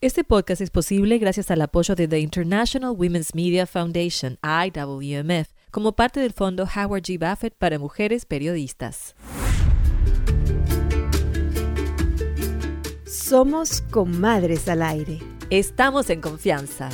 Este podcast es posible gracias al apoyo de The International Women's Media Foundation, IWMF, como parte del fondo Howard G. Buffett para mujeres periodistas. Somos comadres al aire. Estamos en confianza.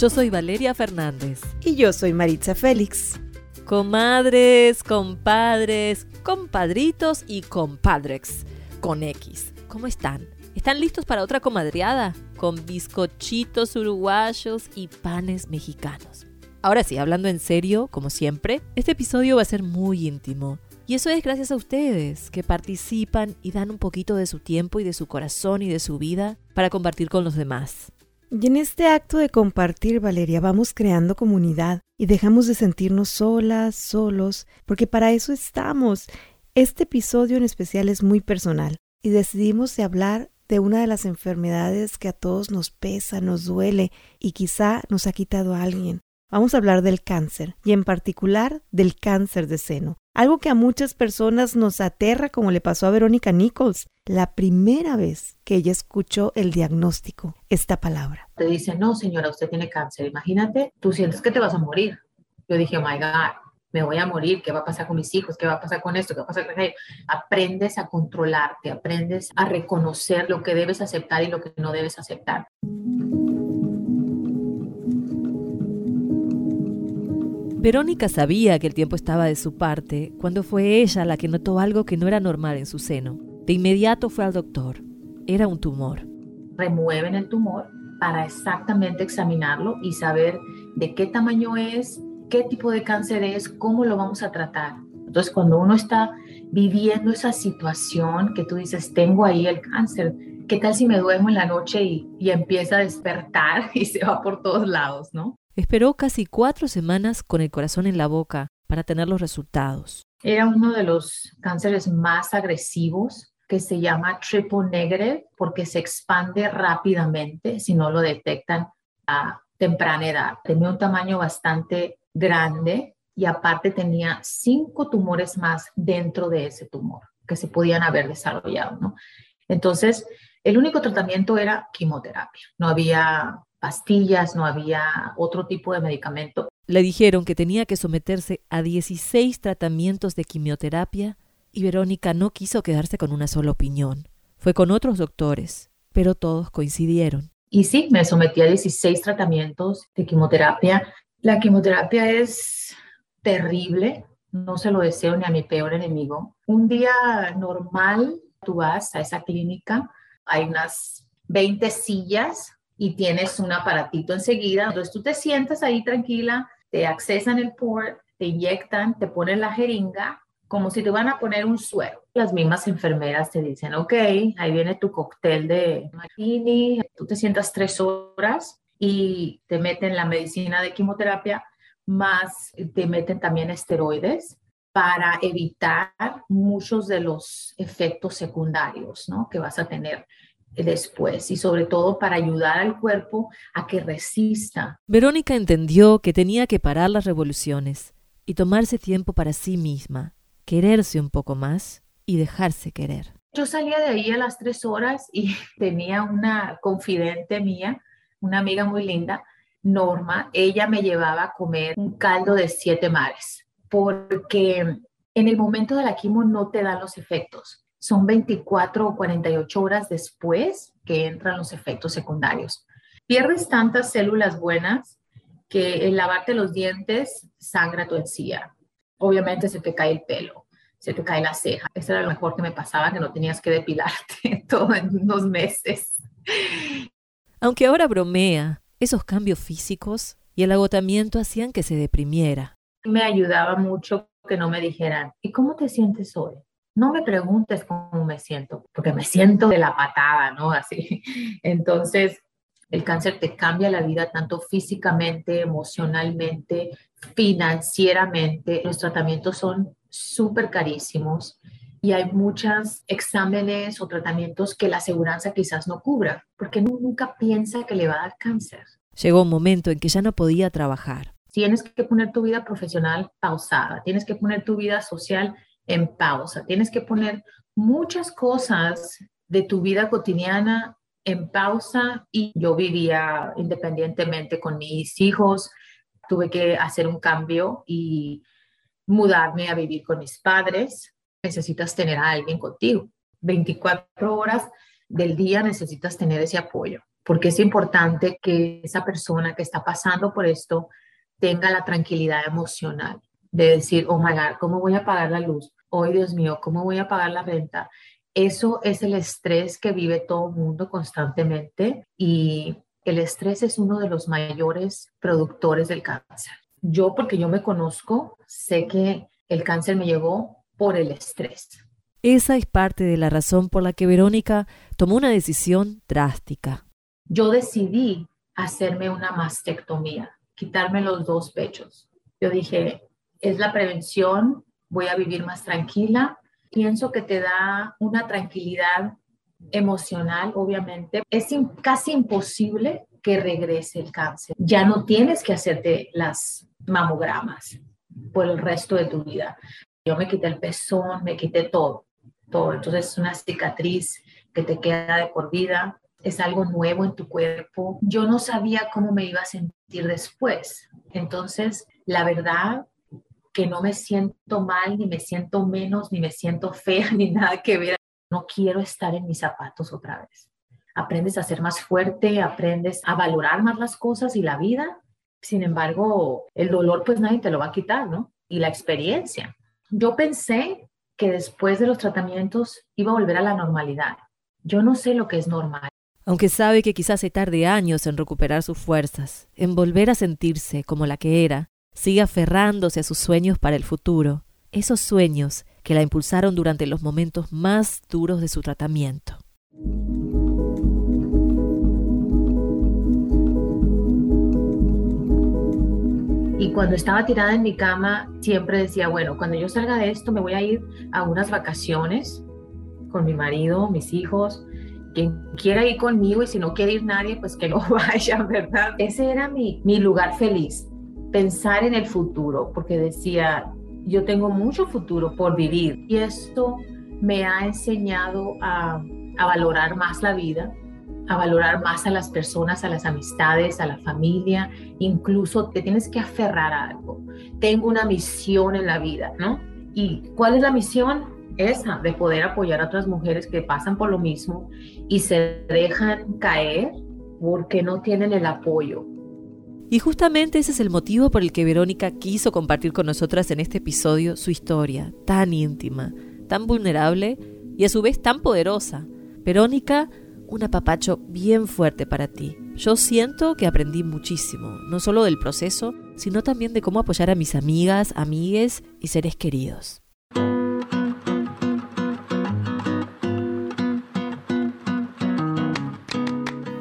Yo soy Valeria Fernández. Y yo soy Maritza Félix. Comadres, compadres, compadritos y compadrex con X. ¿Cómo están? ¿Están listos para otra comadreada? Con bizcochitos uruguayos y panes mexicanos. Ahora sí, hablando en serio, como siempre, este episodio va a ser muy íntimo. Y eso es gracias a ustedes, que participan y dan un poquito de su tiempo y de su corazón y de su vida para compartir con los demás. Y en este acto de compartir, Valeria, vamos creando comunidad y dejamos de sentirnos solas, solos, porque para eso estamos. Este episodio en especial es muy personal y decidimos de hablar de una de las enfermedades que a todos nos pesa, nos duele y quizá nos ha quitado a alguien. Vamos a hablar del cáncer y en particular del cáncer de seno, algo que a muchas personas nos aterra como le pasó a Verónica Nichols, la primera vez que ella escuchó el diagnóstico, esta palabra. Te dice, no señora, usted tiene cáncer, imagínate, tú sientes que te vas a morir. Yo dije, oh my God, me voy a morir, ¿qué va a pasar con mis hijos? ¿Qué va a pasar con esto? ¿Qué va a pasar con aquello? Aprendes a controlarte, aprendes a reconocer lo que debes aceptar y lo que no debes aceptar. Verónica sabía que el tiempo estaba de su parte cuando fue ella la que notó algo que no era normal en su seno. De inmediato fue al doctor. Era un tumor. Remueven el tumor para exactamente examinarlo y saber de qué tamaño es, qué tipo de cáncer es, cómo lo vamos a tratar. Entonces, cuando uno está viviendo esa situación que tú dices, tengo ahí el cáncer, ¿qué tal si me duermo en la noche y, y empieza a despertar y se va por todos lados, no? Esperó casi cuatro semanas con el corazón en la boca para tener los resultados. Era uno de los cánceres más agresivos que se llama triple negative porque se expande rápidamente si no lo detectan a temprana edad. Tenía un tamaño bastante grande y aparte tenía cinco tumores más dentro de ese tumor que se podían haber desarrollado, ¿no? Entonces, el único tratamiento era quimioterapia. No había pastillas, no había otro tipo de medicamento. Le dijeron que tenía que someterse a 16 tratamientos de quimioterapia y Verónica no quiso quedarse con una sola opinión. Fue con otros doctores, pero todos coincidieron. Y sí, me sometí a 16 tratamientos de quimioterapia. La quimioterapia es terrible, no se lo deseo ni a mi peor enemigo. Un día normal, tú vas a esa clínica, hay unas 20 sillas y tienes un aparatito enseguida. Entonces tú te sientas ahí tranquila, te accesan el port, te inyectan, te ponen la jeringa como si te van a poner un suero. Las mismas enfermeras te dicen, ok, ahí viene tu cóctel de martini, tú te sientas tres horas y te meten la medicina de quimioterapia, más te meten también esteroides para evitar muchos de los efectos secundarios ¿no? que vas a tener después y sobre todo para ayudar al cuerpo a que resista. Verónica entendió que tenía que parar las revoluciones y tomarse tiempo para sí misma, quererse un poco más y dejarse querer. Yo salía de ahí a las tres horas y tenía una confidente mía, una amiga muy linda, Norma, ella me llevaba a comer un caldo de siete mares, porque en el momento de la quimo no te dan los efectos son 24 o 48 horas después que entran los efectos secundarios. Pierdes tantas células buenas que el lavarte los dientes sangra tu encía. Obviamente se te cae el pelo, se te cae la ceja. Eso era lo mejor que me pasaba, que no tenías que depilarte todo en unos meses. Aunque ahora bromea, esos cambios físicos y el agotamiento hacían que se deprimiera. Me ayudaba mucho que no me dijeran, ¿y cómo te sientes hoy? no me preguntes cómo me siento, porque me siento de la patada, ¿no? Así. Entonces, el cáncer te cambia la vida tanto físicamente, emocionalmente, financieramente. Los tratamientos son súper carísimos y hay muchos exámenes o tratamientos que la aseguranza quizás no cubra, porque nunca piensa que le va a dar cáncer. Llegó un momento en que ya no podía trabajar. Tienes que poner tu vida profesional pausada, tienes que poner tu vida social en pausa, tienes que poner muchas cosas de tu vida cotidiana en pausa y yo vivía independientemente con mis hijos, tuve que hacer un cambio y mudarme a vivir con mis padres. Necesitas tener a alguien contigo. 24 horas del día necesitas tener ese apoyo, porque es importante que esa persona que está pasando por esto tenga la tranquilidad emocional de decir, oh my God, ¿cómo voy a pagar la luz? Hoy, Dios mío, ¿cómo voy a pagar la renta? Eso es el estrés que vive todo el mundo constantemente y el estrés es uno de los mayores productores del cáncer. Yo, porque yo me conozco, sé que el cáncer me llegó por el estrés. Esa es parte de la razón por la que Verónica tomó una decisión drástica. Yo decidí hacerme una mastectomía, quitarme los dos pechos. Yo dije, es la prevención, voy a vivir más tranquila. Pienso que te da una tranquilidad emocional, obviamente. Es casi imposible que regrese el cáncer. Ya no tienes que hacerte las mamogramas por el resto de tu vida. Yo me quité el pezón, me quité todo todo. Entonces es una cicatriz que te queda de por vida, es algo nuevo en tu cuerpo. Yo no sabía cómo me iba a sentir después. Entonces, la verdad que no me siento mal, ni me siento menos, ni me siento fea, ni nada que ver. No quiero estar en mis zapatos otra vez. Aprendes a ser más fuerte, aprendes a valorar más las cosas y la vida. Sin embargo, el dolor pues nadie te lo va a quitar, ¿no? Y la experiencia. Yo pensé que después de los tratamientos iba a volver a la normalidad. Yo no sé lo que es normal. Aunque sabe que quizás se tarde años en recuperar sus fuerzas, en volver a sentirse como la que era, sigue aferrándose a sus sueños para el futuro, esos sueños que la impulsaron durante los momentos más duros de su tratamiento. Y cuando estaba tirada en mi cama, siempre decía, bueno, cuando yo salga de esto, me voy a ir a unas vacaciones con mi marido, mis hijos, quien quiera ir conmigo y si no quiere ir nadie, pues que no vaya, ¿verdad? Ese era mi, mi lugar feliz, pensar en el futuro, porque decía, yo tengo mucho futuro por vivir y esto me ha enseñado a, a valorar más la vida, a valorar más a las personas, a las amistades, a la familia, incluso te tienes que aferrar a algo. Tengo una misión en la vida, ¿no? ¿Y cuál es la misión? Esa, de poder apoyar a otras mujeres que pasan por lo mismo y se dejan caer porque no tienen el apoyo. Y justamente ese es el motivo por el que Verónica quiso compartir con nosotras en este episodio su historia, tan íntima, tan vulnerable y a su vez tan poderosa. Verónica un apapacho bien fuerte para ti. Yo siento que aprendí muchísimo, no solo del proceso, sino también de cómo apoyar a mis amigas, amigues y seres queridos.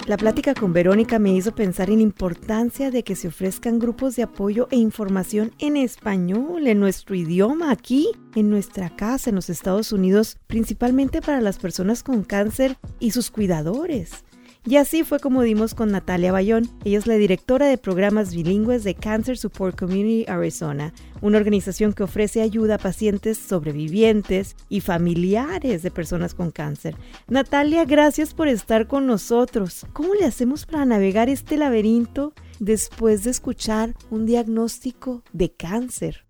La plática con Verónica me hizo pensar en la importancia de que se ofrezcan grupos de apoyo e información en español, en nuestro idioma, aquí, en nuestra casa, en los Estados Unidos, principalmente para las personas con cáncer y sus cuidadores. Y así fue como dimos con Natalia Bayón. Ella es la directora de programas bilingües de Cancer Support Community Arizona, una organización que ofrece ayuda a pacientes sobrevivientes y familiares de personas con cáncer. Natalia, gracias por estar con nosotros. ¿Cómo le hacemos para navegar este laberinto después de escuchar un diagnóstico de cáncer?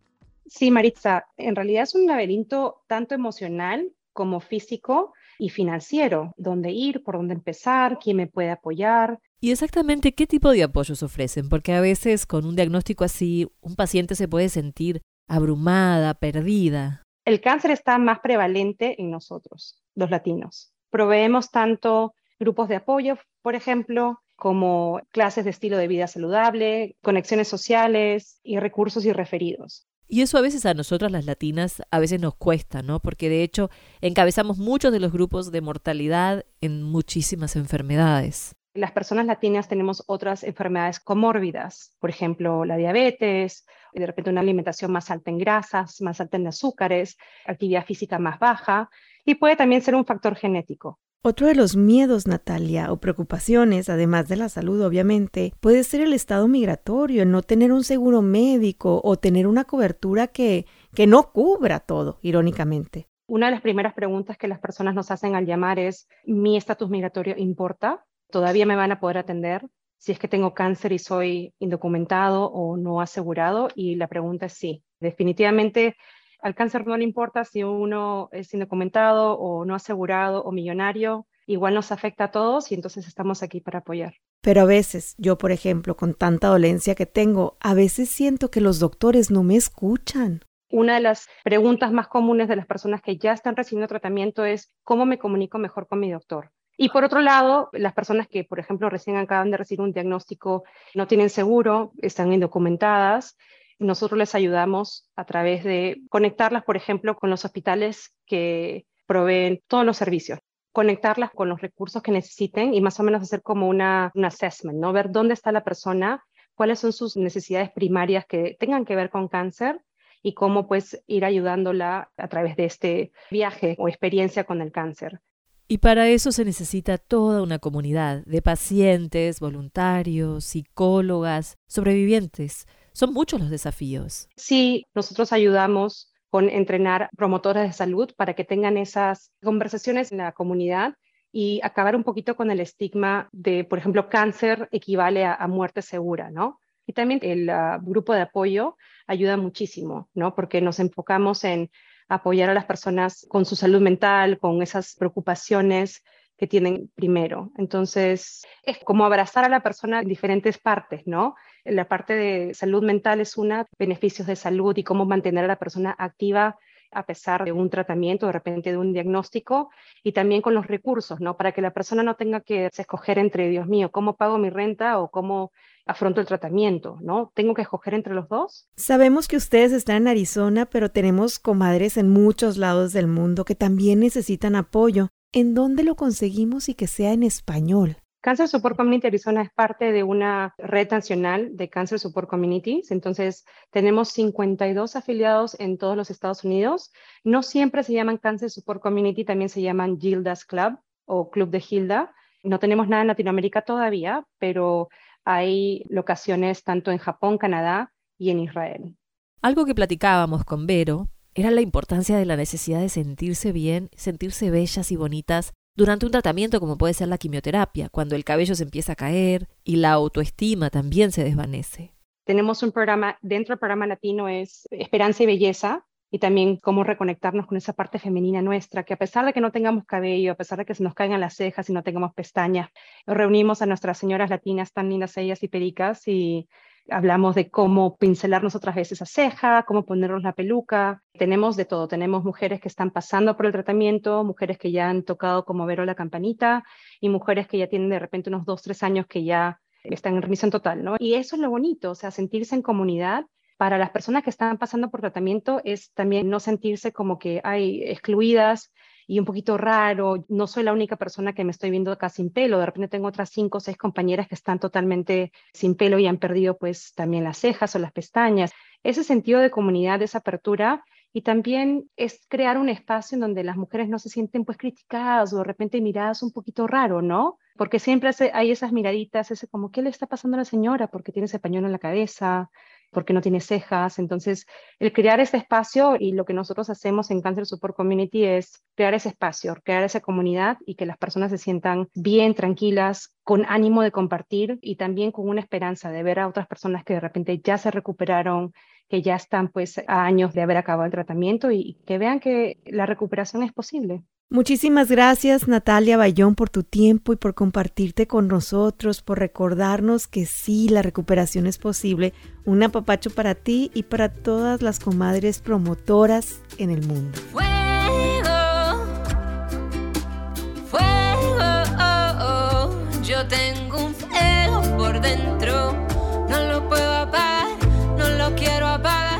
Sí, Maritza, en realidad es un laberinto tanto emocional como físico y financiero, dónde ir, por dónde empezar, quién me puede apoyar. ¿Y exactamente qué tipo de apoyos ofrecen? Porque a veces con un diagnóstico así, un paciente se puede sentir abrumada, perdida. El cáncer está más prevalente en nosotros, los latinos. Proveemos tanto grupos de apoyo, por ejemplo, como clases de estilo de vida saludable, conexiones sociales y recursos y referidos. Y eso a veces a nosotras las latinas a veces nos cuesta, ¿no? Porque de hecho encabezamos muchos de los grupos de mortalidad en muchísimas enfermedades. Las personas latinas tenemos otras enfermedades comórbidas, por ejemplo, la diabetes, de repente una alimentación más alta en grasas, más alta en azúcares, actividad física más baja, y puede también ser un factor genético. Otro de los miedos, Natalia, o preocupaciones, además de la salud, obviamente, puede ser el estado migratorio, no tener un seguro médico o tener una cobertura que, que no cubra todo, irónicamente. Una de las primeras preguntas que las personas nos hacen al llamar es, ¿mi estatus migratorio importa? ¿Todavía me van a poder atender? Si es que tengo cáncer y soy indocumentado o no asegurado, y la pregunta es sí. Definitivamente al cáncer no le importa si uno es indocumentado o no asegurado o millonario, igual nos afecta a todos y entonces estamos aquí para apoyar. Pero a veces, yo por ejemplo, con tanta dolencia que tengo, a veces siento que los doctores no me escuchan. Una de las preguntas más comunes de las personas que ya están recibiendo tratamiento es cómo me comunico mejor con mi doctor. Y por otro lado, las personas que, por ejemplo, recién acaban de recibir un diagnóstico, no tienen seguro, están indocumentadas, nosotros les ayudamos a través de conectarlas, por ejemplo, con los hospitales que proveen todos los servicios conectarlas con los recursos que necesiten y más o menos hacer como una, un assessment, ¿no? Ver dónde está la persona, cuáles son sus necesidades primarias que tengan que ver con cáncer y cómo pues ir ayudándola a través de este viaje o experiencia con el cáncer. Y para eso se necesita toda una comunidad de pacientes, voluntarios, psicólogas, sobrevivientes, son muchos los desafíos. Sí, nosotros ayudamos con entrenar promotoras de salud para que tengan esas conversaciones en la comunidad y acabar un poquito con el estigma de, por ejemplo, cáncer equivale a, muerte segura, ¿no? Y también el ah, grupo de apoyo ayuda muchísimo, ¿no? Porque nos enfocamos en apoyar a las personas con su salud mental, con esas preocupaciones que tienen primero. Entonces, es como abrazar a la persona en diferentes partes, ¿no? La parte de salud mental es una, beneficios de salud y cómo mantener a la persona activa a pesar de un tratamiento, de repente de un diagnóstico, y también con los recursos, ¿no? Para que la persona no tenga que escoger entre, Dios mío, ¿cómo pago mi renta o cómo afronto el tratamiento, ¿no? ¿Tengo que escoger entre los dos? Sabemos que ustedes están en Arizona, pero tenemos comadres en muchos lados del mundo que también necesitan apoyo. ¿En dónde lo conseguimos y que sea en español? Cancer Support Community Arizona es parte de una red nacional de Cancer Support Communities. Entonces, tenemos 52 afiliados en todos los Estados Unidos. No siempre se llaman Cancer Support Community, también se llaman Gilda's Club o Club de Gilda. No tenemos nada en Latinoamérica todavía, pero hay locaciones tanto en Japón, Canadá y en Israel. Algo que platicábamos con Vero era la importancia de la necesidad de sentirse bien, sentirse bellas y bonitas durante un tratamiento como puede ser la quimioterapia, cuando el cabello se empieza a caer y la autoestima también se desvanece. Tenemos un programa, dentro del programa latino es Esperanza y Belleza, y también cómo reconectarnos con esa parte femenina nuestra, que a pesar de que no tengamos cabello, a pesar de que se nos caigan las cejas y no tengamos pestañas, reunimos a nuestras señoras latinas tan lindas ellas y pericas y Hablamos de cómo pincelarnos otras veces a ceja, cómo ponernos la peluca. Tenemos de todo. Tenemos mujeres que están pasando por el tratamiento, mujeres que ya han tocado como Vero la campanita y mujeres que ya tienen de repente unos dos, tres años que ya están en remisión total, ¿no? Y eso es lo bonito, o sea, sentirse en comunidad para las personas que están pasando por tratamiento es también no sentirse como que hay excluidas y un poquito raro, no soy la única persona que me estoy viendo acá sin pelo, de repente tengo otras cinco o seis compañeras que están totalmente sin pelo y han perdido pues también las cejas o las pestañas. Ese sentido de comunidad, de esa apertura y también es crear un espacio en donde las mujeres no se sienten pues criticadas o de repente miradas un poquito raro, ¿no? Porque siempre hay esas miraditas, ese como, ¿qué le está pasando a la señora? Porque tiene ese pañuelo en la cabeza, porque no tiene cejas. Entonces, el crear ese espacio y lo que nosotros hacemos en Cancer Support Community es crear ese espacio, crear esa comunidad y que las personas se sientan bien, tranquilas, con ánimo de compartir y también con una esperanza de ver a otras personas que de repente ya se recuperaron, que ya están pues a años de haber acabado el tratamiento y que vean que la recuperación es posible. Muchísimas gracias Natalia Bayón por tu tiempo y por compartirte con nosotros, por recordarnos que sí, la recuperación es posible. Un apapacho para ti y para todas las comadres promotoras en el mundo.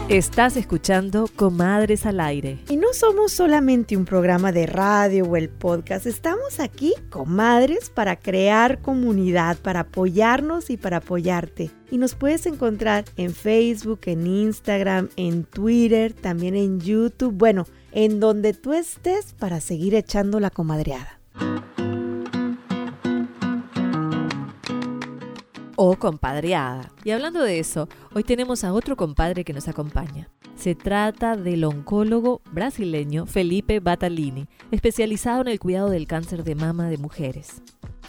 Estás escuchando Comadres al Aire. Y no somos solamente un programa de radio o el podcast, estamos aquí, comadres, para crear comunidad, para apoyarnos y para apoyarte. Y nos puedes encontrar en Facebook, en Instagram, en Twitter, también en YouTube, bueno, en donde tú estés para seguir echando la comadreada. O compadreada. Y hablando de eso, hoy tenemos a otro compadre que nos acompaña. Se trata del oncólogo brasileño Felipe Batalini, especializado en el cuidado del cáncer de mama de mujeres.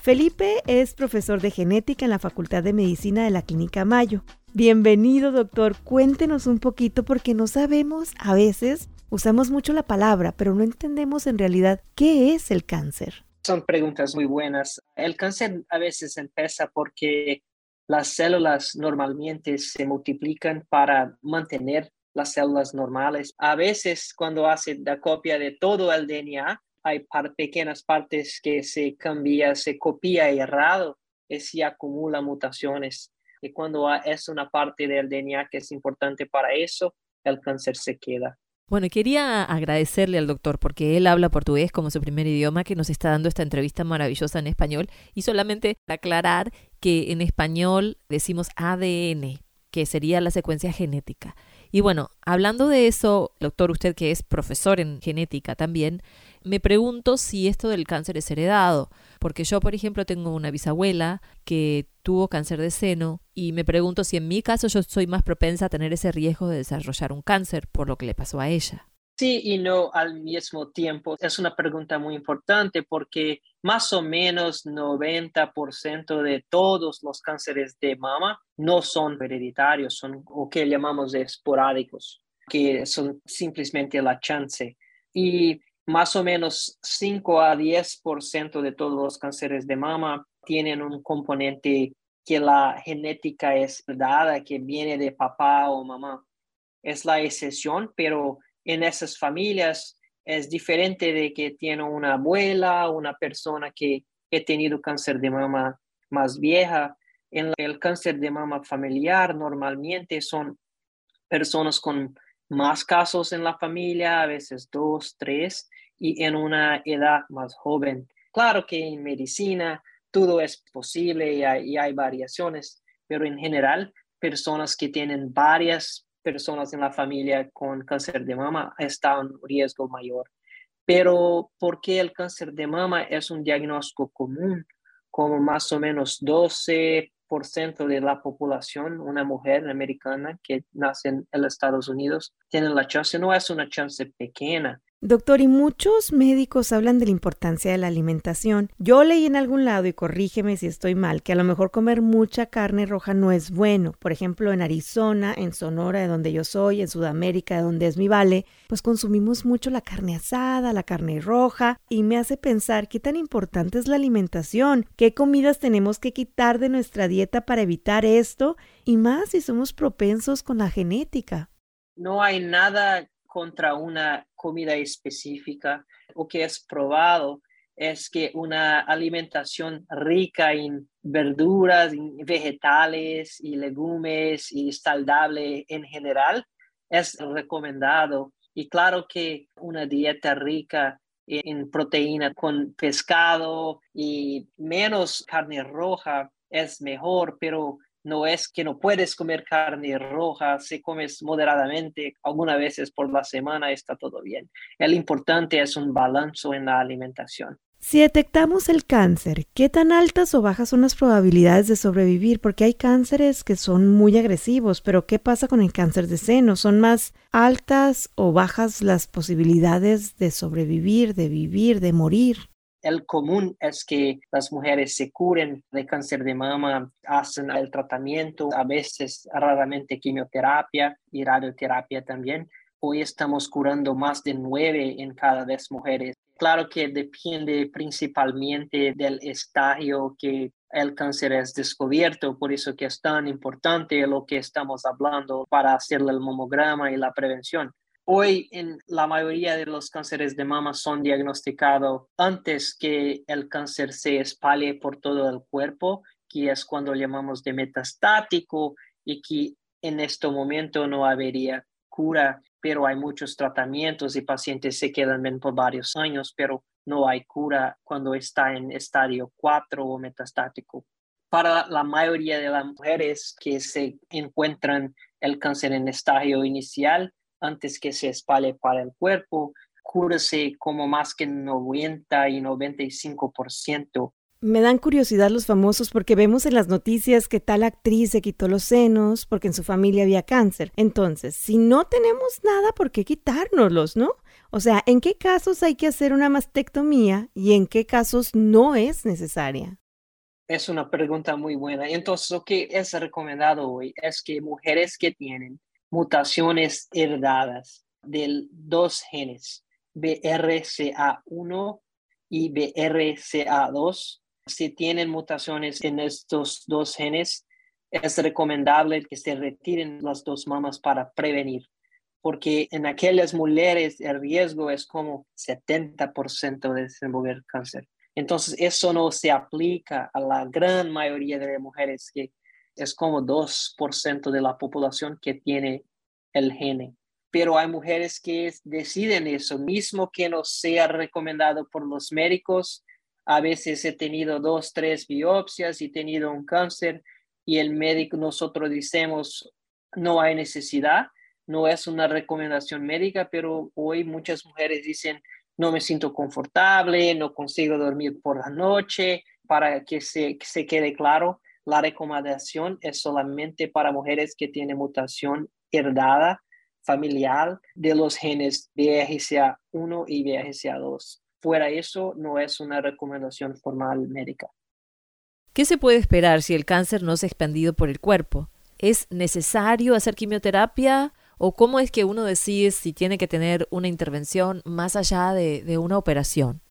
Felipe es profesor de genética en la Facultad de Medicina de la Clínica Mayo. Bienvenido, doctor. Cuéntenos un poquito porque no sabemos, a veces usamos mucho la palabra, pero no entendemos en realidad qué es el cáncer. Son preguntas muy buenas. El cáncer a veces empieza porque las células normalmente se multiplican para mantener las células normales. A veces cuando hace la copia de todo el DNA, hay pequeñas partes que se cambia, se copia errado y se acumula mutaciones. Y cuando es una parte del DNA que es importante para eso, el cáncer se queda. Bueno, quería agradecerle al doctor porque él habla portugués como su primer idioma, que nos está dando esta entrevista maravillosa en español y solamente aclarar que en español decimos ADN, que sería la secuencia genética. Y bueno, hablando de eso, doctor, usted que es profesor en genética también, me pregunto si esto del cáncer es heredado, porque yo, por ejemplo, tengo una bisabuela que tuvo cáncer de seno y me pregunto si en mi caso yo soy más propensa a tener ese riesgo de desarrollar un cáncer por lo que le pasó a ella. Sí y no al mismo tiempo. Es una pregunta muy importante porque más o menos 90% de todos los cánceres de mama no son hereditarios, son lo que llamamos esporádicos, que son simplemente la chance. Y más o menos 5 a 10% de todos los cánceres de mama tienen un componente que la genética es dada, que viene de papá o mamá. Es la excepción, pero en esas familias es diferente de que tiene una abuela, una persona que ha tenido cáncer de mama más vieja. En el cáncer de mama familiar normalmente son personas con más casos en la familia, a veces dos, tres, y en una edad más joven. Claro que en medicina todo es posible y hay, y hay variaciones, pero en general, personas que tienen varias personas en la familia con cáncer de mama están en riesgo mayor. Pero ¿por qué el cáncer de mama es un diagnóstico común? Como más o menos 12% de la población, una mujer americana que nace en Estados Unidos, tiene la chance, no es una chance pequeña, Doctor, y muchos médicos hablan de la importancia de la alimentación. Yo leí en algún lado, y corrígeme si estoy mal, que a lo mejor comer mucha carne roja no es bueno. Por ejemplo, en Arizona, en Sonora, de donde yo soy, en Sudamérica, de donde es mi vale, pues consumimos mucho la carne asada, la carne roja, y me hace pensar qué tan importante es la alimentación, qué comidas tenemos que quitar de nuestra dieta para evitar esto, y más si somos propensos con la genética. No hay nada contra una comida específica. Lo que es probado es que una alimentación rica en verduras, vegetales y legumes y saludable en general es recomendado. Y claro que una dieta rica en proteína con pescado y menos carne roja es mejor, pero no es que no puedes comer carne roja, si comes moderadamente, algunas veces por la semana está todo bien. El importante es un balance en la alimentación. Si detectamos el cáncer, ¿qué tan altas o bajas son las probabilidades de sobrevivir? Porque hay cánceres que son muy agresivos, pero ¿qué pasa con el cáncer de seno? ¿Son más altas o bajas las posibilidades de sobrevivir, de vivir, de morir? El común es que las mujeres se curen de cáncer de mama, hacen el tratamiento, a veces raramente quimioterapia y radioterapia también. Hoy estamos curando más de nueve en cada diez mujeres. Claro que depende principalmente del estadio que el cáncer es descubierto, por eso que es tan importante lo que estamos hablando para hacer el mamograma y la prevención. Hoy en la mayoría de los cánceres de mama son diagnosticados antes que el cáncer se espalhe por todo el cuerpo, que es cuando llamamos de metastático y que en este momento no habría cura, pero hay muchos tratamientos y pacientes se quedan por varios años, pero no hay cura cuando está en estadio 4 o metastático. Para la mayoría de las mujeres que se encuentran el cáncer en estadio inicial, antes que se espalhe para el cuerpo, cúrese como más que 90 y 95%. Me dan curiosidad los famosos porque vemos en las noticias que tal actriz se quitó los senos porque en su familia había cáncer. Entonces, si no tenemos nada, ¿por qué quitárnoslos, no? O sea, ¿en qué casos hay que hacer una mastectomía y en qué casos no es necesaria? Es una pregunta muy buena. Entonces, lo que es recomendado hoy es que mujeres que tienen mutaciones heredadas de dos genes, BRCA1 y BRCA2, si tienen mutaciones en estos dos genes, es recomendable que se retiren las dos mamas para prevenir, porque en aquellas mujeres el riesgo es como 70% de desenvolver cáncer. Entonces, eso no se aplica a la gran mayoría de mujeres, que es como 2% de la población que tiene el gene. Pero hay mujeres que deciden eso, mismo que no sea recomendado por los médicos, a veces he tenido dos, tres biopsias y he tenido un cáncer y el médico, nosotros decimos, no hay necesidad, no es una recomendación médica, pero hoy muchas mujeres dicen, no me siento confortable, no consigo dormir por la noche, para que se, que se quede claro, la recomendación es solamente para mujeres que tienen mutación heredada familiar de los genes BRCA1 y BRCA2 fuera eso, no es una recomendación formal médica. ¿Qué se puede esperar si el cáncer no se ha expandido por el cuerpo? ¿Es necesario hacer quimioterapia? ¿O cómo es que uno decide si tiene que tener una intervención más allá de, de una operación?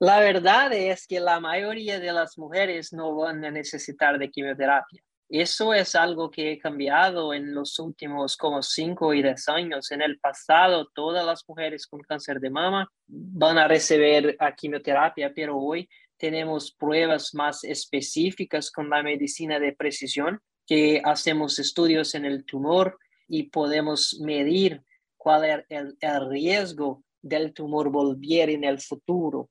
La verdad es que la mayoría de las mujeres no van a necesitar de quimioterapia. Eso es algo que ha cambiado en los últimos como 5 y 10 años. En el pasado, todas las mujeres con cáncer de mama van a recibir quimioterapia, pero hoy tenemos pruebas más específicas con la medicina de precisión, que hacemos estudios en el tumor y podemos medir cuál es el, el riesgo del tumor volver en el futuro.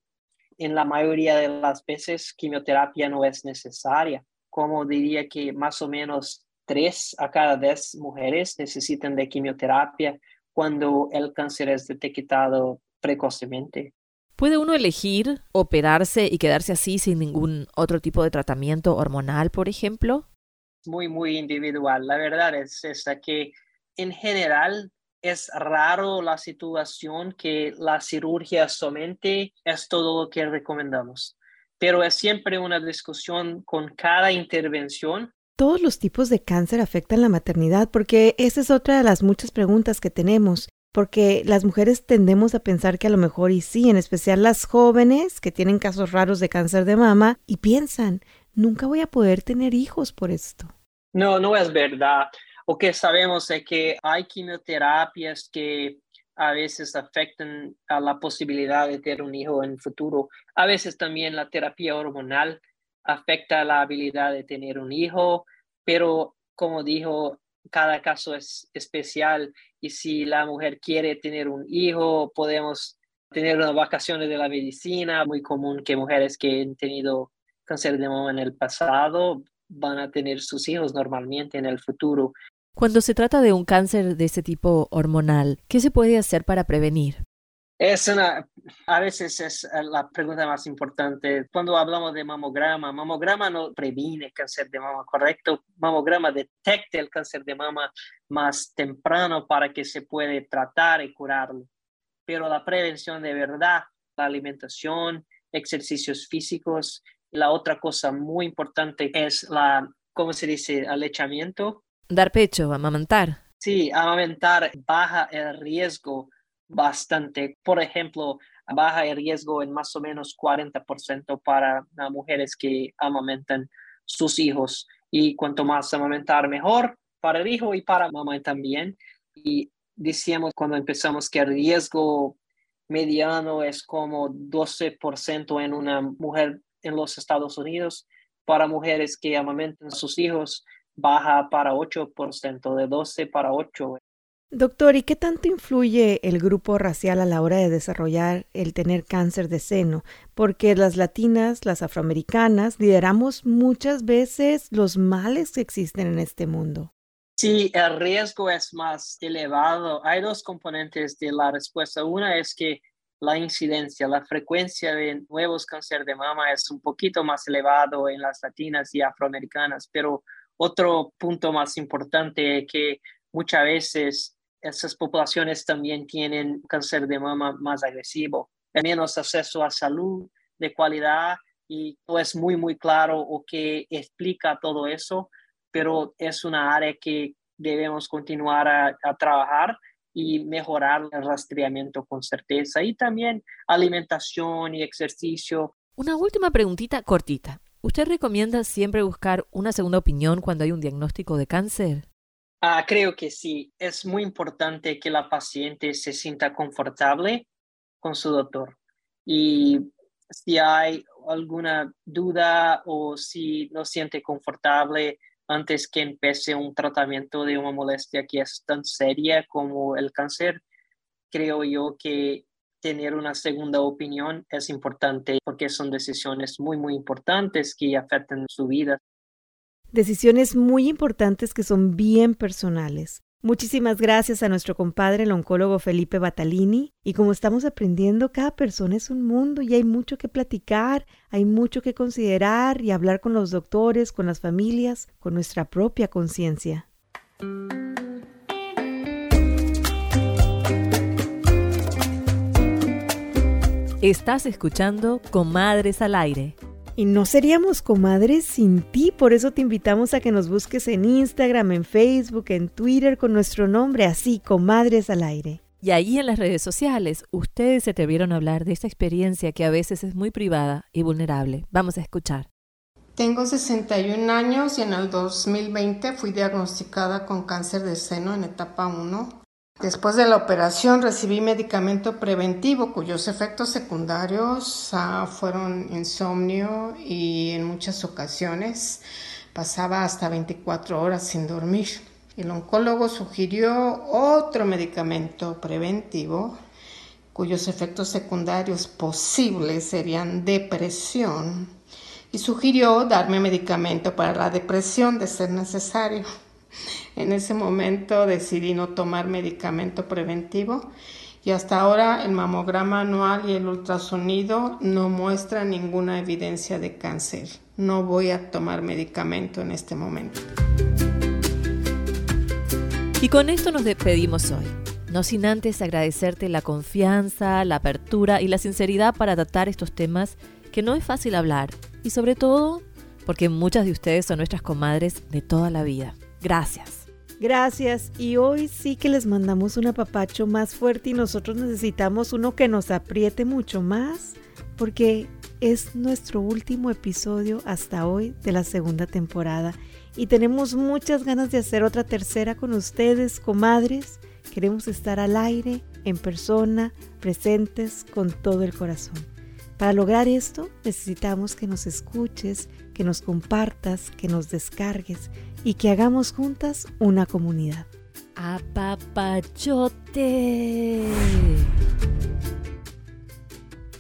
En la mayoría de las veces, quimioterapia no es necesaria como diría que más o menos tres a cada diez mujeres necesitan de quimioterapia cuando el cáncer es detectado precocemente. ¿Puede uno elegir operarse y quedarse así sin ningún otro tipo de tratamiento hormonal, por ejemplo? Muy, muy individual. La verdad es esta que en general es raro la situación que la cirugía solamente es todo lo que recomendamos pero es siempre una discusión con cada intervención. Todos los tipos de cáncer afectan la maternidad porque esa es otra de las muchas preguntas que tenemos, porque las mujeres tendemos a pensar que a lo mejor y sí, en especial las jóvenes que tienen casos raros de cáncer de mama y piensan, nunca voy a poder tener hijos por esto. No, no es verdad. Lo que sabemos es que hay quimioterapias que a veces afectan a la posibilidad de tener un hijo en el futuro. A veces también la terapia hormonal afecta la habilidad de tener un hijo, pero como dijo, cada caso es especial y si la mujer quiere tener un hijo, podemos tener unas vacaciones de la medicina. Muy común que mujeres que han tenido cáncer de mama en el pasado van a tener sus hijos normalmente en el futuro. Cuando se trata de un cáncer de ese tipo hormonal, ¿qué se puede hacer para prevenir? Es una, a veces es eh, la pregunta más importante. Cuando hablamos de mamograma, mamograma no previene cáncer de mama, correcto. Mamograma detecta el cáncer de mama más temprano para que se puede tratar y curarlo. Pero la prevención de verdad, la alimentación, ejercicios físicos, la otra cosa muy importante es la, ¿cómo se dice? Alechamiento Dar pecho, amamantar. Sí, amamentar baja el riesgo bastante. Por ejemplo, baja el riesgo en más o menos 40% para mujeres que amamentan sus hijos. Y cuanto más amamentar, mejor para el hijo y para mamá también. Y decíamos cuando empezamos que el riesgo mediano es como 12% en una mujer en los Estados Unidos. Para mujeres que amamentan sus hijos, baja para 8%, de 12 para 8. Doctor, ¿y qué tanto influye el grupo racial a la hora de desarrollar el tener cáncer de seno? Porque las latinas, las afroamericanas, lideramos muchas veces los males que existen en este mundo. Sí, el riesgo es más elevado. Hay dos componentes de la respuesta. Una es que la incidencia, la frecuencia de nuevos cáncer de mama es un poquito más elevado en las latinas y afroamericanas, pero otro punto más importante es que muchas veces esas poblaciones también tienen cáncer de mama más agresivo, menos acceso a salud de calidad y no es muy, muy claro o que explica todo eso, pero es una área que debemos continuar a, a trabajar y mejorar el rastreamiento con certeza y también alimentación y ejercicio. Una última preguntita cortita. ¿Usted recomienda siempre buscar una segunda opinión cuando hay un diagnóstico de cáncer? Ah, creo que sí. Es muy importante que la paciente se sienta confortable con su doctor. Y si hay alguna duda o si no siente confortable, antes que empiece un tratamiento de una molestia que es tan seria como el cáncer, creo yo que tener una segunda opinión es importante porque son decisiones muy, muy importantes que afectan su vida. Decisiones muy importantes que son bien personales. Muchísimas gracias a nuestro compadre el oncólogo Felipe Batalini. Y como estamos aprendiendo, cada persona es un mundo y hay mucho que platicar, hay mucho que considerar y hablar con los doctores, con las familias, con nuestra propia conciencia. Estás escuchando Comadres al Aire y no seríamos comadres sin ti, por eso te invitamos a que nos busques en Instagram, en Facebook, en Twitter con nuestro nombre, así, Comadres al Aire. Y ahí en las redes sociales, ustedes se atrevieron a hablar de esta experiencia que a veces es muy privada y vulnerable. Vamos a escuchar. Tengo 61 años y en el 2020 fui diagnosticada con cáncer de seno en etapa 1. Después de la operación recibí medicamento preventivo cuyos efectos secundarios ah, fueron insomnio y en muchas ocasiones pasaba hasta 24 horas sin dormir. El oncólogo sugirió otro medicamento preventivo cuyos efectos secundarios posibles serían depresión y sugirió darme medicamento para la depresión de ser necesario. En ese momento decidí no tomar medicamento preventivo y hasta ahora el mamograma anual y el ultrasonido no muestran ninguna evidencia de cáncer. No voy a tomar medicamento en este momento. Y con esto nos despedimos hoy. No sin antes agradecerte la confianza, la apertura y la sinceridad para tratar estos temas que no es fácil hablar y sobre todo porque muchas de ustedes son nuestras comadres de toda la vida. Gracias. Gracias. Y hoy sí que les mandamos un apapacho más fuerte y nosotros necesitamos uno que nos apriete mucho más porque es nuestro último episodio hasta hoy de la segunda temporada y tenemos muchas ganas de hacer otra tercera con ustedes, comadres. Queremos estar al aire, en persona, presentes con todo el corazón. Para lograr esto necesitamos que nos escuches, que nos compartas, que nos descargues y que hagamos juntas una comunidad. ¡Apapachote!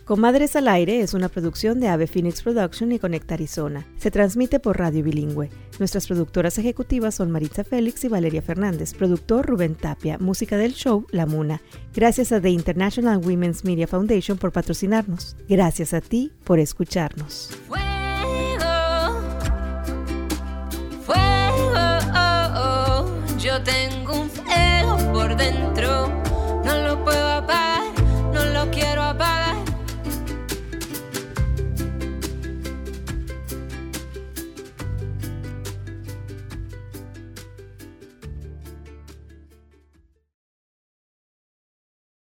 Comadres al Aire es una producción de Ave Phoenix Production y Conecta Arizona. Se transmite por radio bilingüe. Nuestras productoras ejecutivas son Maritza Félix y Valeria Fernández. Productor Rubén Tapia. Música del show La Muna. Gracias a The International Women's Media Foundation por patrocinarnos. Gracias a ti por escucharnos.